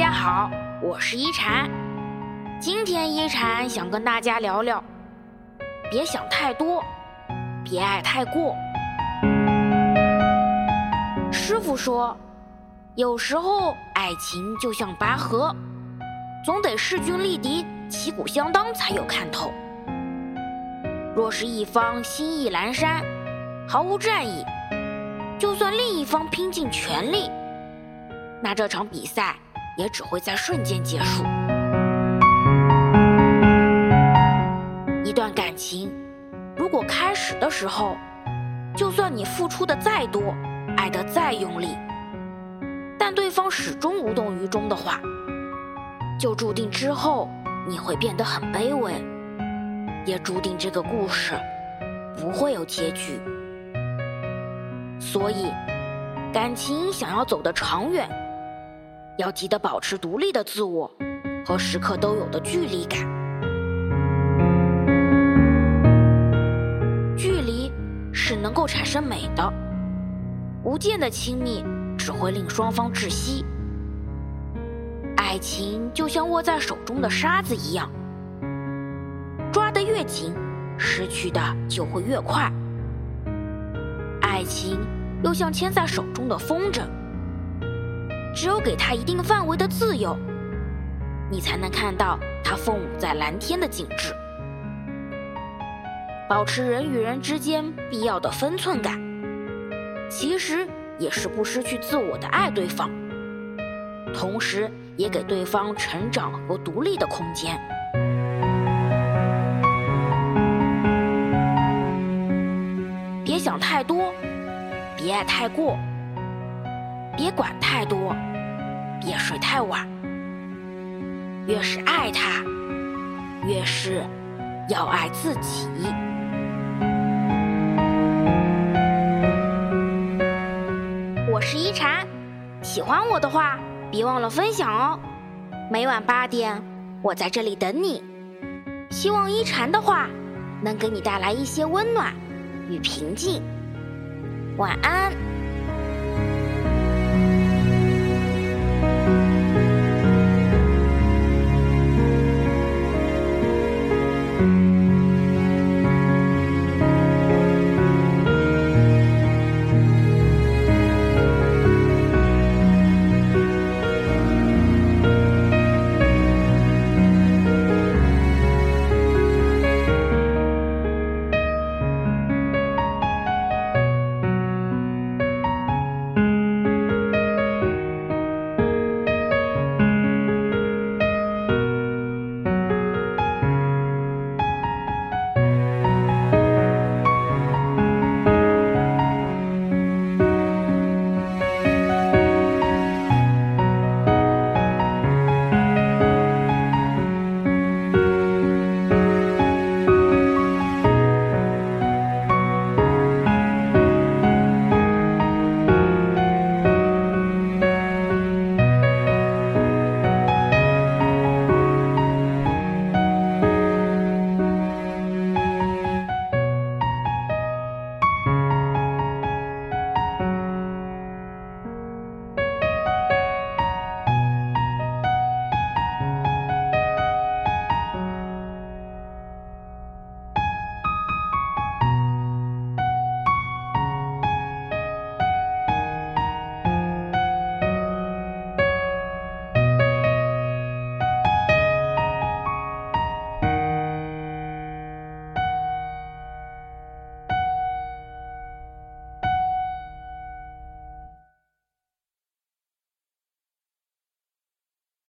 大家好，我是一禅。今天一禅想跟大家聊聊，别想太多，别爱太过。师傅说，有时候爱情就像拔河，总得势均力敌、旗鼓相当才有看头。若是一方心意阑珊，毫无战意，就算另一方拼尽全力，那这场比赛也只会在瞬间结束。一段感情，如果开始的时候，就算你付出的再多，爱得再用力，但对方始终无动于衷的话，就注定之后你会变得很卑微，也注定这个故事不会有结局。所以，感情想要走得长远，要记得保持独立的自我和时刻都有的距离感。距离是能够产生美的，无间的亲密只会令双方窒息。爱情就像握在手中的沙子一样，抓得越紧，失去的就会越快。爱情又像牵在手中的风筝，只有给他一定范围的自由，你才能看到他凤舞在蓝天的景致。保持人与人之间必要的分寸感，其实也是不失去自我的爱对方，同时也给对方成长和独立的空间。别想太多，别爱太过，别管太多，别睡太晚。越是爱他，越是要爱自己。我是一禅，喜欢我的话，别忘了分享哦。每晚八点，我在这里等你。希望一禅的话能给你带来一些温暖与平静。晚安。